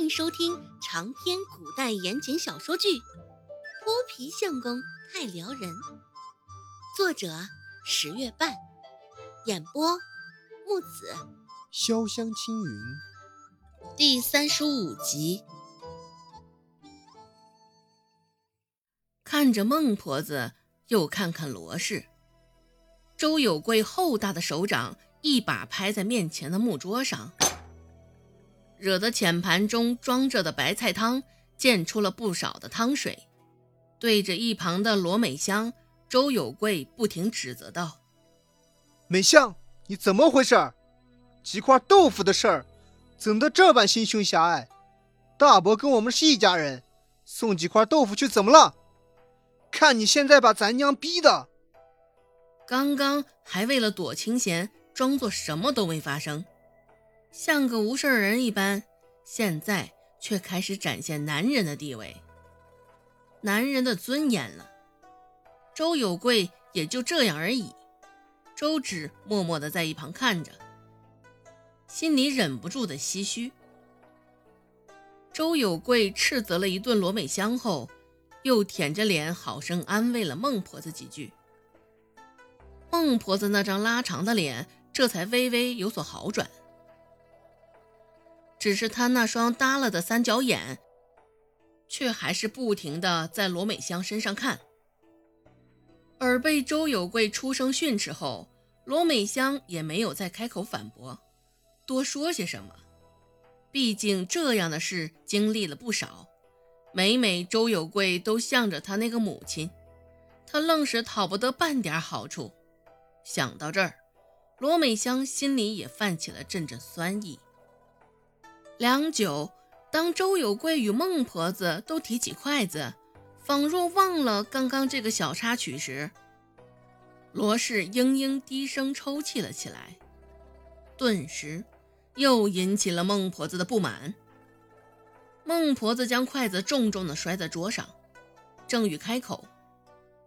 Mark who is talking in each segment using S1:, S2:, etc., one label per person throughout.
S1: 迎收听长篇古代言情小说剧《泼皮相公太撩人》，作者十月半，演播木子
S2: 潇湘青云，
S1: 第三十五集。看着孟婆子，又看看罗氏，周有贵厚大的手掌一把拍在面前的木桌上。惹得浅盘中装着的白菜汤溅出了不少的汤水，对着一旁的罗美香，周有贵不停指责道：“
S2: 美香，你怎么回事？几块豆腐的事儿，怎的这般心胸狭隘？大伯跟我们是一家人，送几块豆腐去怎么了？看你现在把咱娘逼的！
S1: 刚刚还为了躲清闲，装作什么都没发生。”像个无事人一般，现在却开始展现男人的地位、男人的尊严了。周有贵也就这样而已。周芷默默的在一旁看着，心里忍不住的唏嘘。周有贵斥责了一顿罗美香后，又舔着脸好生安慰了孟婆子几句。孟婆子那张拉长的脸这才微微有所好转。只是他那双耷拉的三角眼，却还是不停的在罗美香身上看。而被周有贵出声训斥后，罗美香也没有再开口反驳，多说些什么。毕竟这样的事经历了不少，每每周有贵都向着他那个母亲，他愣是讨不得半点好处。想到这儿，罗美香心里也泛起了阵阵酸意。良久，当周有贵与孟婆子都提起筷子，仿若忘了刚刚这个小插曲时，罗氏嘤嘤低声抽泣了起来，顿时又引起了孟婆子的不满。孟婆子将筷子重重地摔在桌上，正欲开口，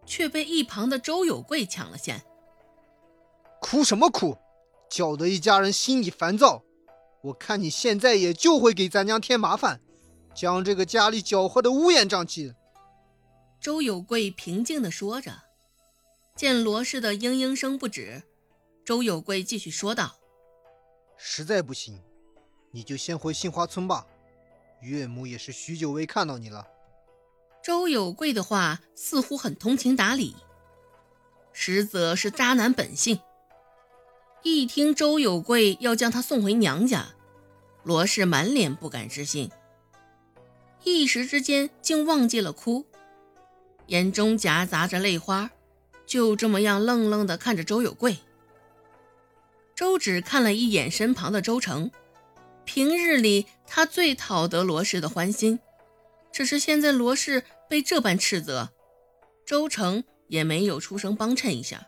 S1: 却被一旁的周有贵抢了先。
S2: 哭什么哭？搅得一家人心里烦躁。我看你现在也就会给咱娘添麻烦，将这个家里搅和的乌烟瘴气。
S1: 周有贵平静地说着，见罗氏的嘤嘤声不止，周有贵继续说道：“
S2: 实在不行，你就先回杏花村吧，岳母也是许久未看到你了。”
S1: 周有贵的话似乎很通情达理，实则是渣男本性。一听周有贵要将她送回娘家，罗氏满脸不敢置信，一时之间竟忘记了哭，眼中夹杂着泪花，就这么样愣愣地看着周有贵。周芷看了一眼身旁的周成，平日里他最讨得罗氏的欢心，只是现在罗氏被这般斥责，周成也没有出声帮衬一下。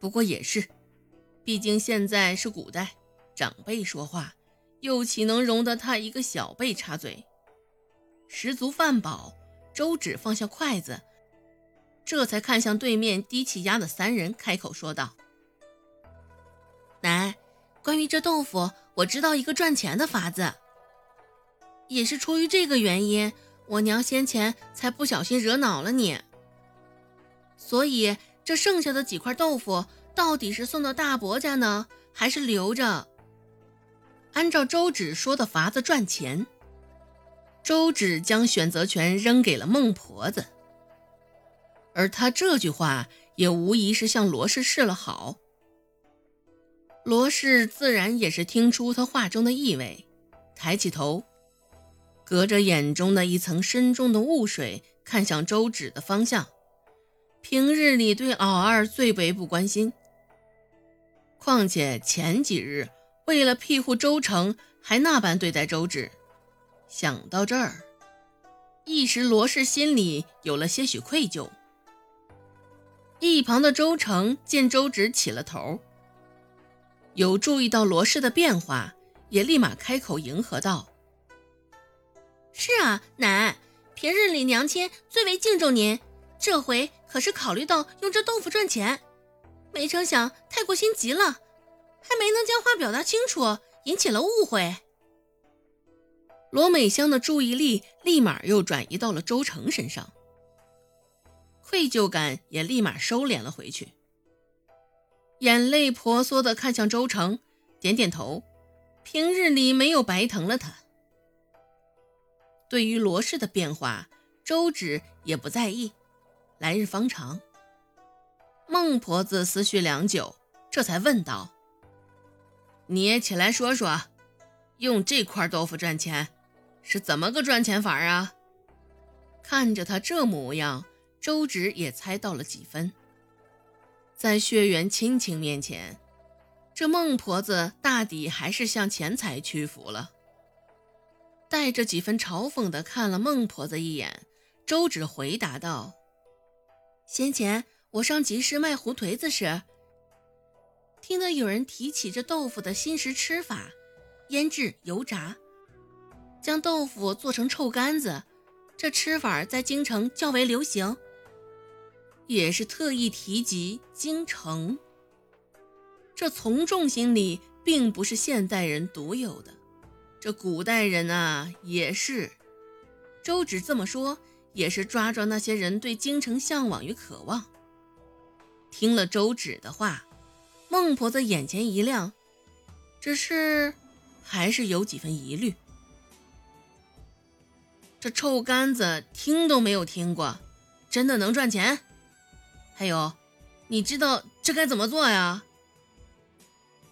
S1: 不过也是。毕竟现在是古代，长辈说话，又岂能容得他一个小辈插嘴？十足饭饱，周芷放下筷子，这才看向对面低气压的三人，开口说道：“奶，关于这豆腐，我知道一个赚钱的法子。也是出于这个原因，我娘先前才不小心惹恼了你，所以这剩下的几块豆腐。”到底是送到大伯家呢，还是留着？按照周芷说的法子赚钱，周芷将选择权扔给了孟婆子，而他这句话也无疑是向罗氏示了好。罗氏自然也是听出他话中的意味，抬起头，隔着眼中的一层深重的雾水，看向周芷的方向。平日里对老二最为不关心。况且前几日为了庇护周成，还那般对待周芷。想到这儿，一时罗氏心里有了些许愧疚。一旁的周成见周芷起了头，有注意到罗氏的变化，也立马开口迎合道：“是啊，奶，平日里娘亲最为敬重您，这回可是考虑到用这豆腐赚钱。”没成想太过心急了，还没能将话表达清楚，引起了误会。罗美香的注意力立马又转移到了周成身上，愧疚感也立马收敛了回去，眼泪婆娑的看向周成，点点头，平日里没有白疼了他。对于罗氏的变化，周芷也不在意，来日方长。孟婆子思绪良久，这才问道：“你也起来说说，用这块豆腐赚钱？”是怎么个赚钱法啊？看着他这模样，周芷也猜到了几分。在血缘亲情面前，这孟婆子大抵还是向钱财屈服了。带着几分嘲讽的看了孟婆子一眼，周芷回答道：“先前我上集市卖胡颓子时，听得有人提起这豆腐的新食吃法，腌制、油炸。”将豆腐做成臭干子，这吃法在京城较为流行。也是特意提及京城，这从众心理并不是现代人独有的，这古代人啊也是。周芷这么说，也是抓着那些人对京城向往与渴望。听了周芷的话，孟婆子眼前一亮，只是还是有几分疑虑。这臭干子听都没有听过，真的能赚钱？还有，你知道这该怎么做呀？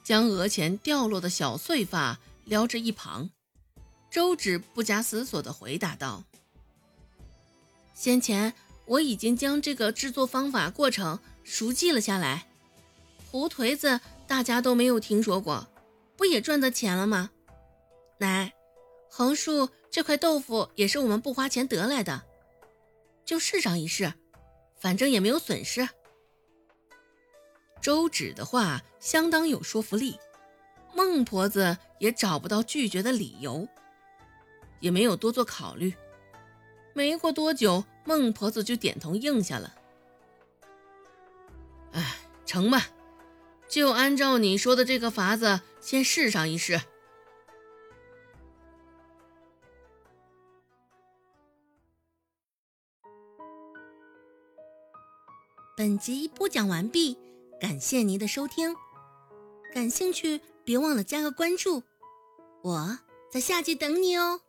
S1: 将额前掉落的小碎发撩至一旁，周芷不假思索地回答道：“先前我已经将这个制作方法过程熟记了下来。胡颓子大家都没有听说过，不也赚到钱了吗？奶，横竖。”这块豆腐也是我们不花钱得来的，就试上一试，反正也没有损失。周芷的话相当有说服力，孟婆子也找不到拒绝的理由，也没有多做考虑。没过多久，孟婆子就点头应下了。哎，成吧，就按照你说的这个法子，先试上一试。
S3: 本集播讲完毕，感谢您的收听。感兴趣，别忘了加个关注，我在下集等你哦。